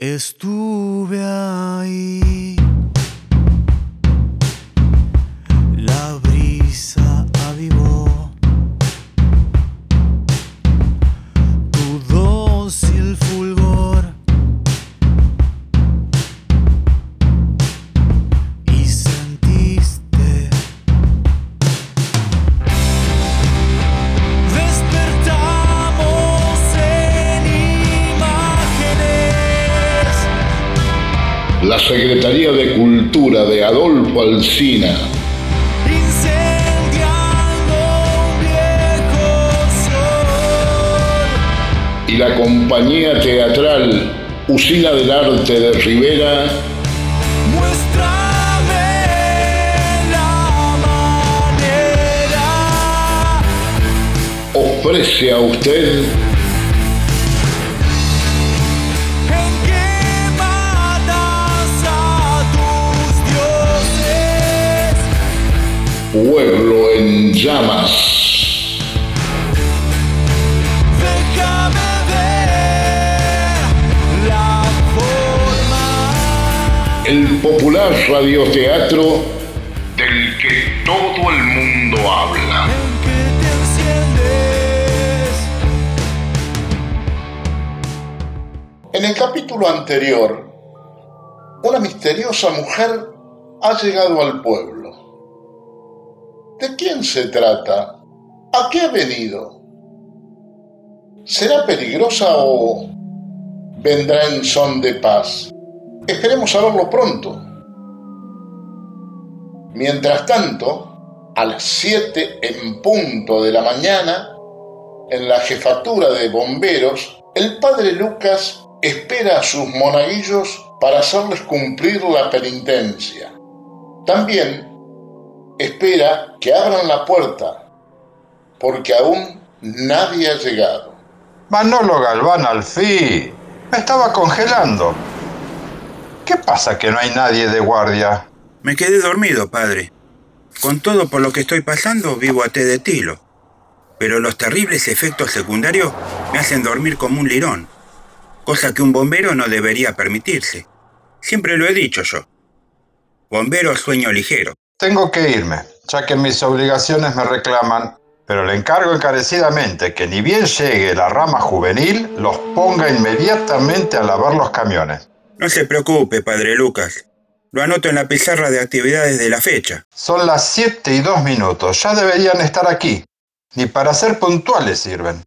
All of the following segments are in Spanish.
Estuve ahí. Alsina y la compañía teatral Usina del Arte de Rivera. La manera. Ofrece a usted Pueblo en Llamas. Déjame ver la forma El popular radioteatro del que todo el mundo habla. En el capítulo anterior, una misteriosa mujer ha llegado al pueblo. ¿De quién se trata? ¿A qué ha venido? ¿Será peligrosa o vendrá en son de paz? Esperemos saberlo pronto. Mientras tanto, a las 7 en punto de la mañana, en la jefatura de bomberos, el padre Lucas espera a sus monaguillos para hacerles cumplir la penitencia. También espera que abran la puerta, porque aún nadie ha llegado. Manolo Galván al fin. Me estaba congelando. ¿Qué pasa que no hay nadie de guardia? Me quedé dormido, padre. Con todo por lo que estoy pasando, vivo a té de tilo. Pero los terribles efectos secundarios me hacen dormir como un lirón. Cosa que un bombero no debería permitirse. Siempre lo he dicho yo. Bombero sueño ligero. Tengo que irme, ya que mis obligaciones me reclaman, pero le encargo encarecidamente que ni bien llegue la rama juvenil, los ponga inmediatamente a lavar los camiones. No se preocupe, padre Lucas. Lo anoto en la pizarra de actividades de la fecha. Son las 7 y 2 minutos, ya deberían estar aquí. Ni para ser puntuales sirven.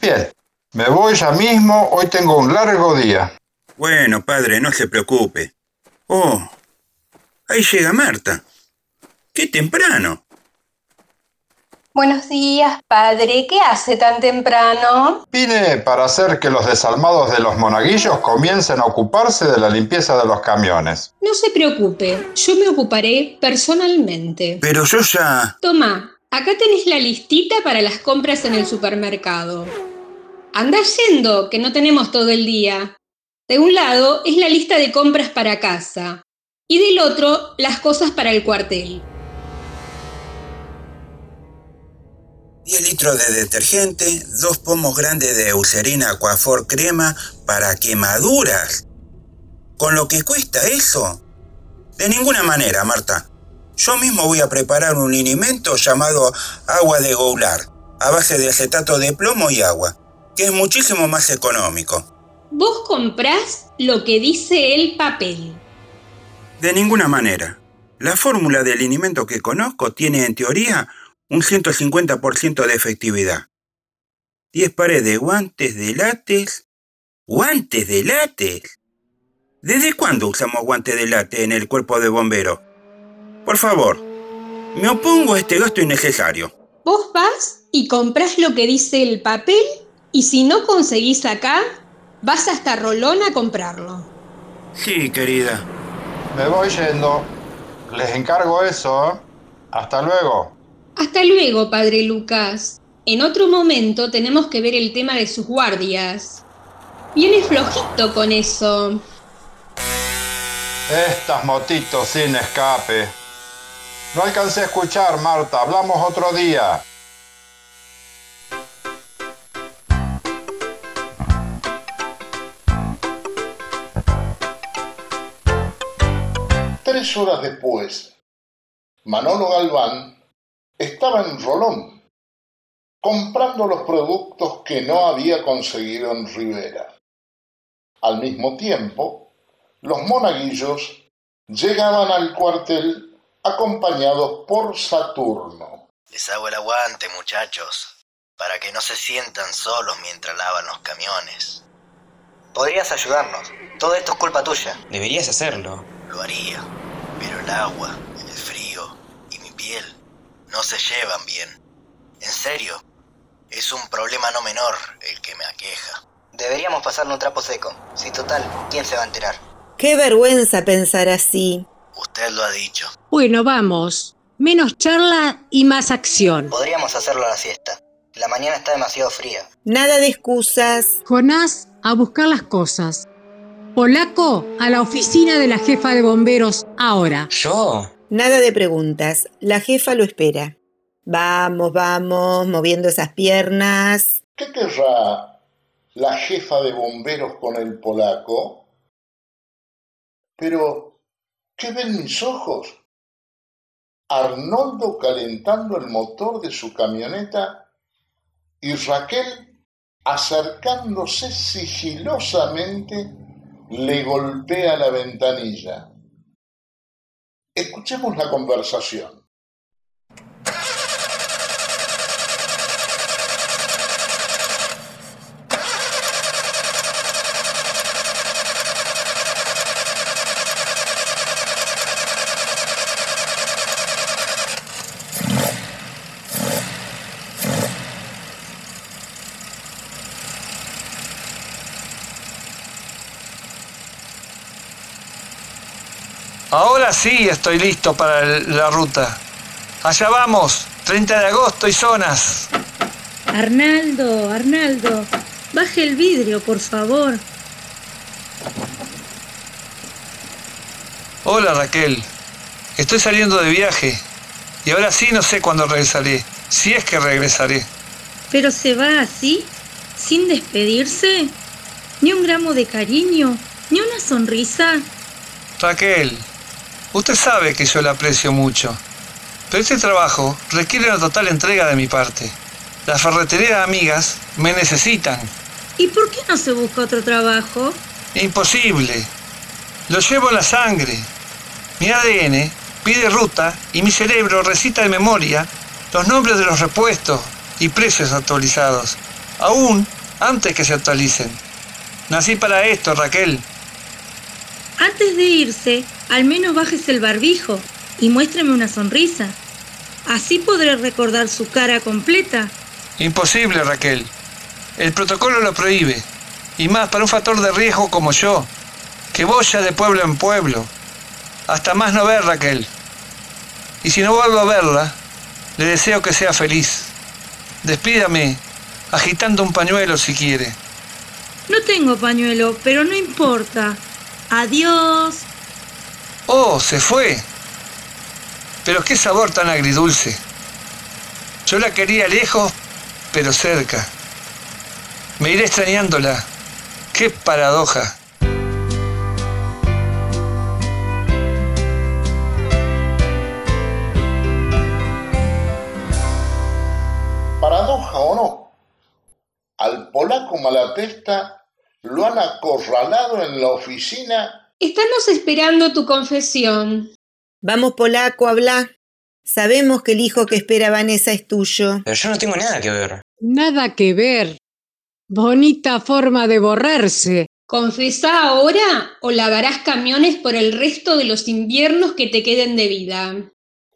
Bien, me voy ya mismo, hoy tengo un largo día. Bueno, padre, no se preocupe. Oh, ahí llega Marta. ¡Qué temprano! Buenos días, padre. ¿Qué hace tan temprano? Vine para hacer que los desalmados de los monaguillos comiencen a ocuparse de la limpieza de los camiones. No se preocupe, yo me ocuparé personalmente. Pero yo ya... Toma, acá tenés la listita para las compras en el supermercado. Anda yendo, que no tenemos todo el día. De un lado es la lista de compras para casa y del otro las cosas para el cuartel. 10 litros de detergente, dos pomos grandes de Eucerina Aquafor crema para quemaduras. ¿Con lo que cuesta eso? De ninguna manera, Marta. Yo mismo voy a preparar un alimento llamado agua de goular, a base de acetato de plomo y agua, que es muchísimo más económico. Vos comprás lo que dice el papel. De ninguna manera. La fórmula del alimento que conozco tiene en teoría un 150% de efectividad. 10 pares de guantes de látex. ¿Guantes de látex? ¿Desde cuándo usamos guantes de látex en el cuerpo de bomberos? Por favor, me opongo a este gasto innecesario. Vos vas y comprás lo que dice el papel y si no conseguís acá, vas hasta Rolón a comprarlo. Sí, querida. Me voy yendo. Les encargo eso. ¿eh? Hasta luego. Hasta luego, padre Lucas. En otro momento tenemos que ver el tema de sus guardias. Viene flojito con eso. Estas motitos sin escape. No alcancé a escuchar, Marta. Hablamos otro día. Tres horas después, Manolo Galván estaba en Rolón, comprando los productos que no había conseguido en Rivera. Al mismo tiempo, los monaguillos llegaban al cuartel acompañados por Saturno. Les hago el aguante, muchachos, para que no se sientan solos mientras lavan los camiones. Podrías ayudarnos. Todo esto es culpa tuya. Deberías hacerlo. Lo haría, pero el agua, el frío y mi piel no se llevan bien. En serio, es un problema no menor el que me aqueja. Deberíamos pasarle un trapo seco. Si total, ¿quién se va a enterar? Qué vergüenza pensar así. Usted lo ha dicho. Bueno, vamos. Menos charla y más acción. Podríamos hacerlo a la siesta. La mañana está demasiado fría. Nada de excusas. Jonás, a buscar las cosas. Polaco, a la oficina de la jefa de bomberos ahora. ¿Yo? Nada de preguntas. La jefa lo espera. Vamos, vamos, moviendo esas piernas. ¿Qué querrá la jefa de bomberos con el polaco? Pero, ¿qué ven mis ojos? Arnoldo calentando el motor de su camioneta y Raquel acercándose sigilosamente le golpea la ventanilla. Escuchemos la conversación. Ahora sí estoy listo para la ruta. Allá vamos, 30 de agosto y zonas. Arnaldo, Arnaldo, baje el vidrio, por favor. Hola Raquel, estoy saliendo de viaje y ahora sí no sé cuándo regresaré, si es que regresaré. Pero se va así, sin despedirse. Ni un gramo de cariño, ni una sonrisa. Raquel, usted sabe que yo la aprecio mucho, pero este trabajo requiere una total entrega de mi parte. Las ferreterías amigas me necesitan. ¿Y por qué no se busca otro trabajo? Imposible. Lo llevo en la sangre. Mi ADN pide ruta y mi cerebro recita de memoria los nombres de los repuestos y precios actualizados, aún antes que se actualicen. Nací para esto, Raquel. Antes de irse, al menos bájese el barbijo y muéstreme una sonrisa. Así podré recordar su cara completa. Imposible, Raquel. El protocolo lo prohíbe. Y más para un factor de riesgo como yo, que boya de pueblo en pueblo. Hasta más no ver, Raquel. Y si no vuelvo a verla, le deseo que sea feliz. Despídame, agitando un pañuelo si quiere. No tengo pañuelo, pero no importa. Adiós. Oh, se fue. Pero qué sabor tan agridulce. Yo la quería lejos, pero cerca. Me iré extrañándola. Qué paradoja. Paradoja o no, al polaco Malatesta lo han acorralado en la oficina Estamos esperando tu confesión. Vamos, polaco, habla. Sabemos que el hijo que espera Vanessa es tuyo. Pero yo no tengo nada que ver. Nada que ver. Bonita forma de borrarse. Confesá ahora o lavarás camiones por el resto de los inviernos que te queden de vida.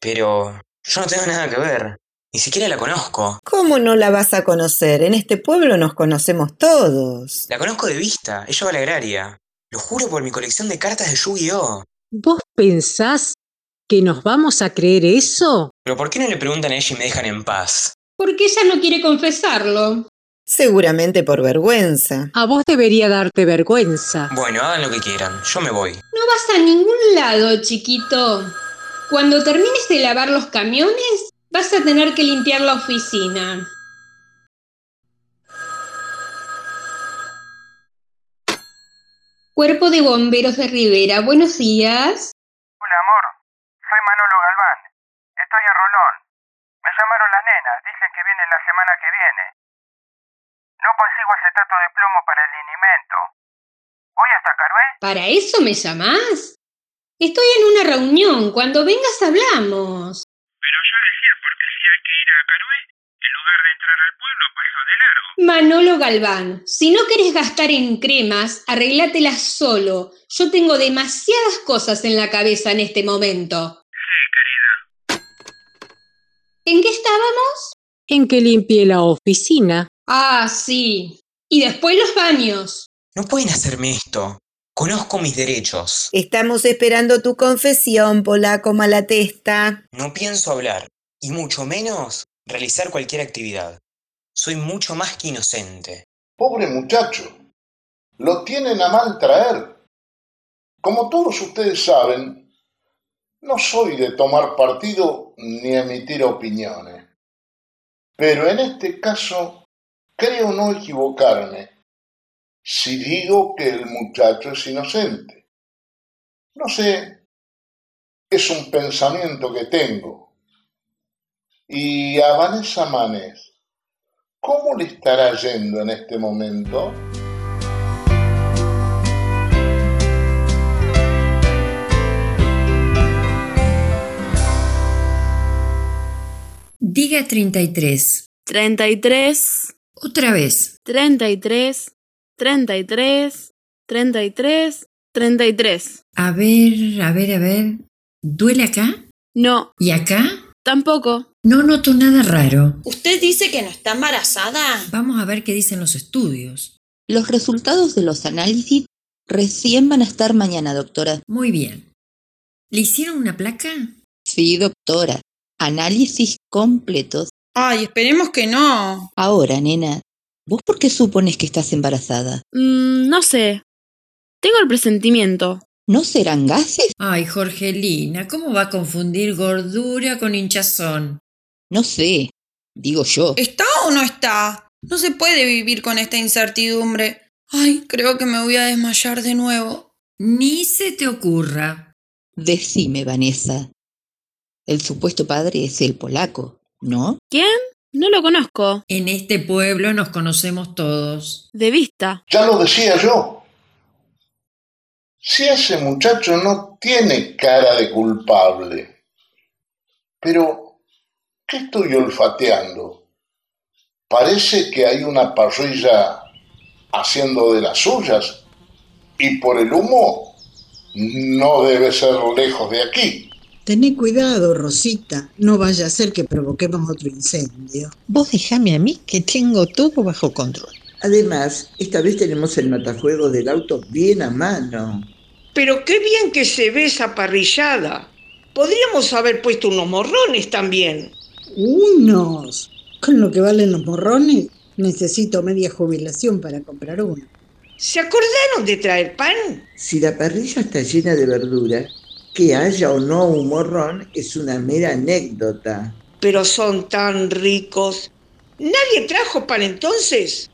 Pero yo no tengo nada que ver. Ni siquiera la conozco. ¿Cómo no la vas a conocer? En este pueblo nos conocemos todos. La conozco de vista. Ella va a la agraria. Lo juro por mi colección de cartas de Yu-Gi-Oh! ¿Vos pensás que nos vamos a creer eso? Pero ¿por qué no le preguntan a ella y me dejan en paz? Porque ella no quiere confesarlo. Seguramente por vergüenza. A vos debería darte vergüenza. Bueno, hagan lo que quieran. Yo me voy. No vas a ningún lado, chiquito. Cuando termines de lavar los camiones, vas a tener que limpiar la oficina. Cuerpo de Bomberos de Rivera, buenos días. mi amor. Soy Manolo Galván. Estoy en Rolón. Me llamaron las nenas. Dicen que vienen la semana que viene. No consigo acetato de plomo para el linimento. ¿Voy hasta Carué? ¿Para eso me llamás? Estoy en una reunión. Cuando vengas hablamos. Pero yo decía porque si hay que ir a Carué, en lugar de entrar al pueblo, paso de largo. Manolo Galván, si no querés gastar en cremas, arreglátelas solo. Yo tengo demasiadas cosas en la cabeza en este momento. Sí, querida. ¿En qué estábamos? En que limpie la oficina. Ah, sí. Y después los baños. No pueden hacerme esto. Conozco mis derechos. Estamos esperando tu confesión, polaco malatesta. No pienso hablar, y mucho menos realizar cualquier actividad. Soy mucho más que inocente. Pobre muchacho, lo tienen a mal traer. Como todos ustedes saben, no soy de tomar partido ni emitir opiniones. Pero en este caso, creo no equivocarme si digo que el muchacho es inocente. No sé, es un pensamiento que tengo. Y a Vanessa Manes, ¿cómo le estará yendo en este momento? Diga 33. 33, Otra vez. 33, 33, 33, 33. A ver, a ver, a ver. ¿Duele acá? No, ¿Y acá? Tampoco. No noto nada raro. ¿Usted dice que no está embarazada? Vamos a ver qué dicen los estudios. Los resultados de los análisis recién van a estar mañana, doctora. Muy bien. ¿Le hicieron una placa? Sí, doctora. Análisis completos. Ay, esperemos que no. Ahora, nena, ¿vos por qué supones que estás embarazada? Mm, no sé. Tengo el presentimiento. ¿No serán gases? Ay, Jorgelina, ¿cómo va a confundir gordura con hinchazón? No sé. Digo yo. ¿Está o no está? No se puede vivir con esta incertidumbre. Ay, creo que me voy a desmayar de nuevo. Ni se te ocurra. Decime, Vanessa. El supuesto padre es el polaco, ¿no? ¿Quién? No lo conozco. En este pueblo nos conocemos todos. De vista. Ya lo decía yo. Si ese muchacho no tiene cara de culpable. Pero, ¿qué estoy olfateando? Parece que hay una parrilla haciendo de las suyas. Y por el humo, no debe ser lejos de aquí. Tené cuidado, Rosita. No vaya a ser que provoquemos otro incendio. Vos dejame a mí que tengo todo bajo control. Además, esta vez tenemos el matafuego del auto bien a mano. Pero qué bien que se ve esa parrillada. Podríamos haber puesto unos morrones también. Unos. Con lo que valen los morrones, necesito media jubilación para comprar uno. ¿Se acordaron de traer pan? Si la parrilla está llena de verdura, que haya o no un morrón es una mera anécdota. Pero son tan ricos. ¿Nadie trajo pan entonces?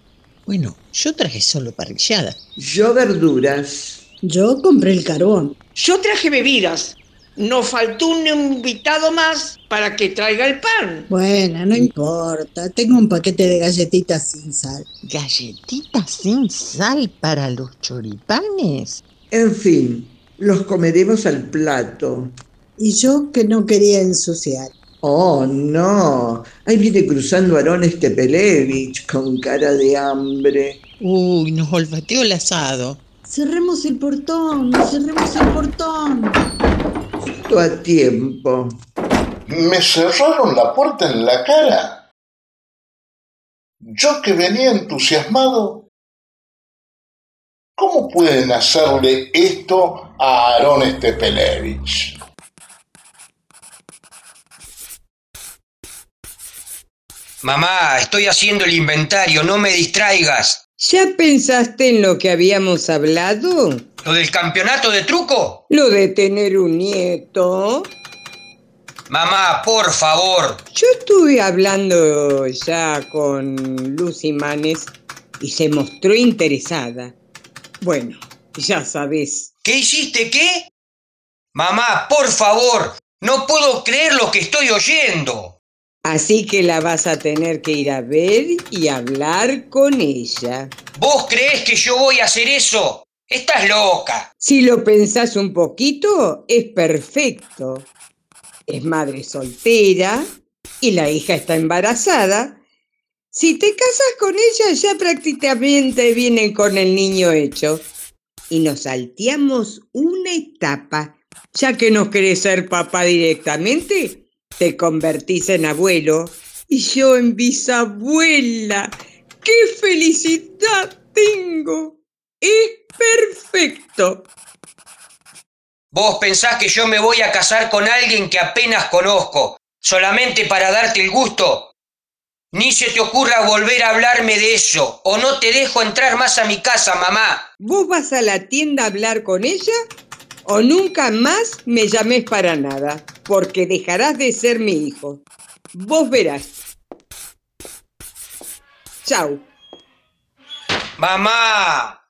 Bueno, yo traje solo parrillada. Yo verduras. Yo compré el carbón. Yo traje bebidas. Nos faltó un invitado más para que traiga el pan. Bueno, no importa. Tengo un paquete de galletitas sin sal. ¿Galletitas sin sal para los choripanes? En fin, los comeremos al plato. Y yo que no quería ensuciar. Oh, no. Ahí viene cruzando Aarón Stepelevich con cara de hambre. Uy, nos olfateó el asado. Cerremos el portón, cerremos el portón. Justo a tiempo. Me cerraron la puerta en la cara. Yo que venía entusiasmado. ¿Cómo pueden hacerle esto a Aarón Stepelevich? Mamá, estoy haciendo el inventario, no me distraigas. ¿Ya pensaste en lo que habíamos hablado? ¿Lo del campeonato de truco? ¿Lo de tener un nieto? Mamá, por favor. Yo estuve hablando ya con Lucy Manes y se mostró interesada. Bueno, ya sabes. ¿Qué hiciste? ¿Qué? Mamá, por favor, no puedo creer lo que estoy oyendo. Así que la vas a tener que ir a ver y hablar con ella. ¿Vos crees que yo voy a hacer eso? Estás loca. Si lo pensás un poquito, es perfecto. Es madre soltera y la hija está embarazada. Si te casas con ella, ya prácticamente vienen con el niño hecho. Y nos salteamos una etapa. Ya que no querés ser papá directamente, te convertís en abuelo y yo en bisabuela. ¡Qué felicidad tengo! Es perfecto. Vos pensás que yo me voy a casar con alguien que apenas conozco, solamente para darte el gusto. Ni se te ocurra volver a hablarme de eso, o no te dejo entrar más a mi casa, mamá. ¿Vos vas a la tienda a hablar con ella? O nunca más me llames para nada, porque dejarás de ser mi hijo. Vos verás. Chau. Mamá.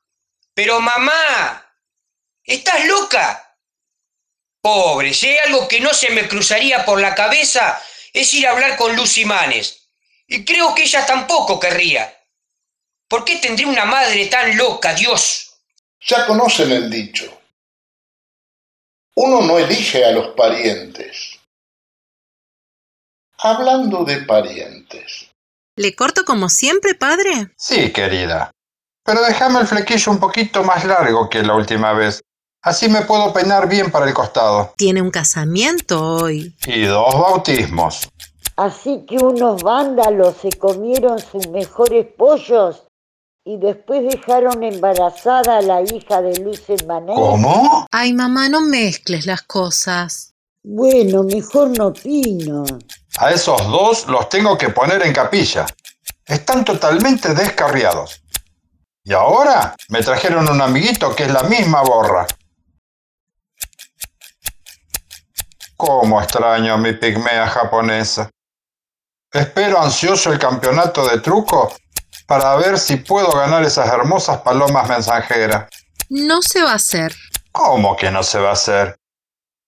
Pero mamá. ¿Estás loca? Pobre, si hay algo que no se me cruzaría por la cabeza es ir a hablar con Lucy Manes. Y creo que ella tampoco querría. ¿Por qué tendría una madre tan loca, Dios? Ya conocen el dicho. Uno no elige a los parientes. Hablando de parientes. ¿Le corto como siempre, padre? Sí, querida. Pero déjame el flequillo un poquito más largo que la última vez. Así me puedo peinar bien para el costado. Tiene un casamiento hoy. Y dos bautismos. Así que unos vándalos se comieron sus mejores pollos y después dejaron embarazada a la hija de Luces Manet. ¿Cómo? Ay, mamá, no mezcles las cosas. Bueno, mejor no opino. A esos dos los tengo que poner en capilla. Están totalmente descarriados. Y ahora me trajeron un amiguito que es la misma borra. Cómo extraño a mi pigmea japonesa. Espero ansioso el campeonato de truco para ver si puedo ganar esas hermosas palomas mensajeras. No se va a hacer. ¿Cómo que no se va a hacer?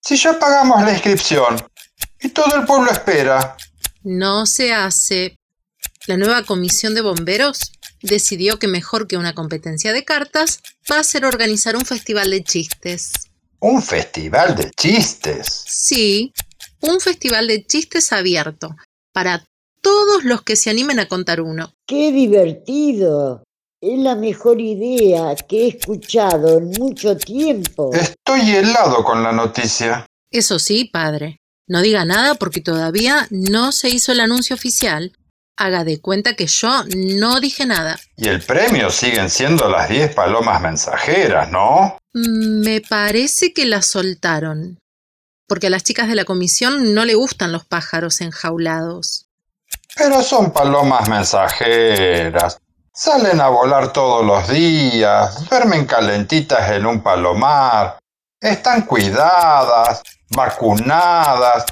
Si ya pagamos la inscripción y todo el pueblo espera. No se hace. La nueva comisión de bomberos decidió que mejor que una competencia de cartas va a ser organizar un festival de chistes. ¿Un festival de chistes? Sí, un festival de chistes abierto para todos los que se animen a contar uno. ¡Qué divertido! Es la mejor idea que he escuchado en mucho tiempo. Estoy helado con la noticia. Eso sí, padre. No diga nada porque todavía no se hizo el anuncio oficial. Haga de cuenta que yo no dije nada. Y el premio siguen siendo las 10 palomas mensajeras, ¿no? Me parece que las soltaron. Porque a las chicas de la comisión no le gustan los pájaros enjaulados. Pero son palomas mensajeras. Salen a volar todos los días, duermen calentitas en un palomar, están cuidadas, vacunadas.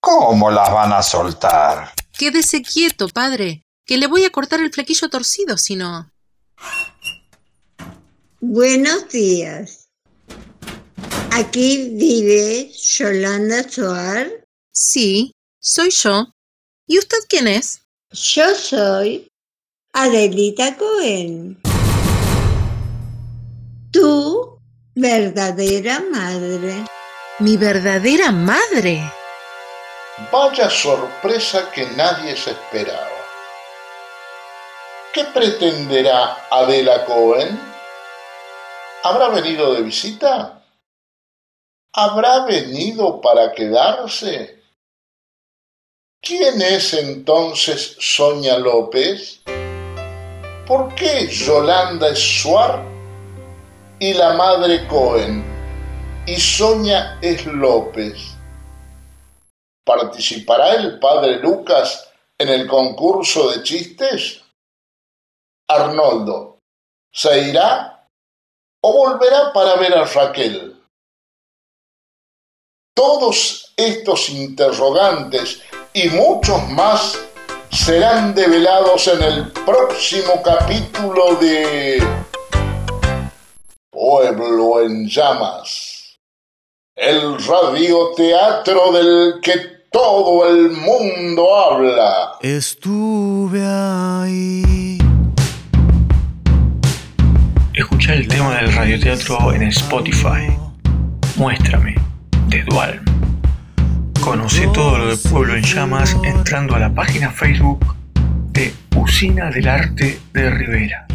¿Cómo las van a soltar? Quédese quieto, padre, que le voy a cortar el flequillo torcido si no. Buenos días. ¿Aquí vive Yolanda Suar? Sí, soy yo. ¿Y usted quién es? Yo soy Adelita Cohen. Tu verdadera madre. ¿Mi verdadera madre? Vaya sorpresa que nadie se esperaba. ¿Qué pretenderá Adela Cohen? ¿Habrá venido de visita? ¿Habrá venido para quedarse? ¿Quién es entonces Sonia López? ¿Por qué Yolanda es Suar y la madre Cohen y Sonia es López? ¿Participará el padre Lucas en el concurso de chistes? Arnoldo, ¿se irá o volverá para ver a Raquel? Todos estos interrogantes y muchos más serán develados en el próximo capítulo de Pueblo en llamas. el radioteatro del que todo el mundo habla. Estuve ahí. Escucha el tema del radioteatro en Spotify. Muéstrame, de Dual. Conoce todo lo de Pueblo en Llamas entrando a la página Facebook de Usina del Arte de Rivera.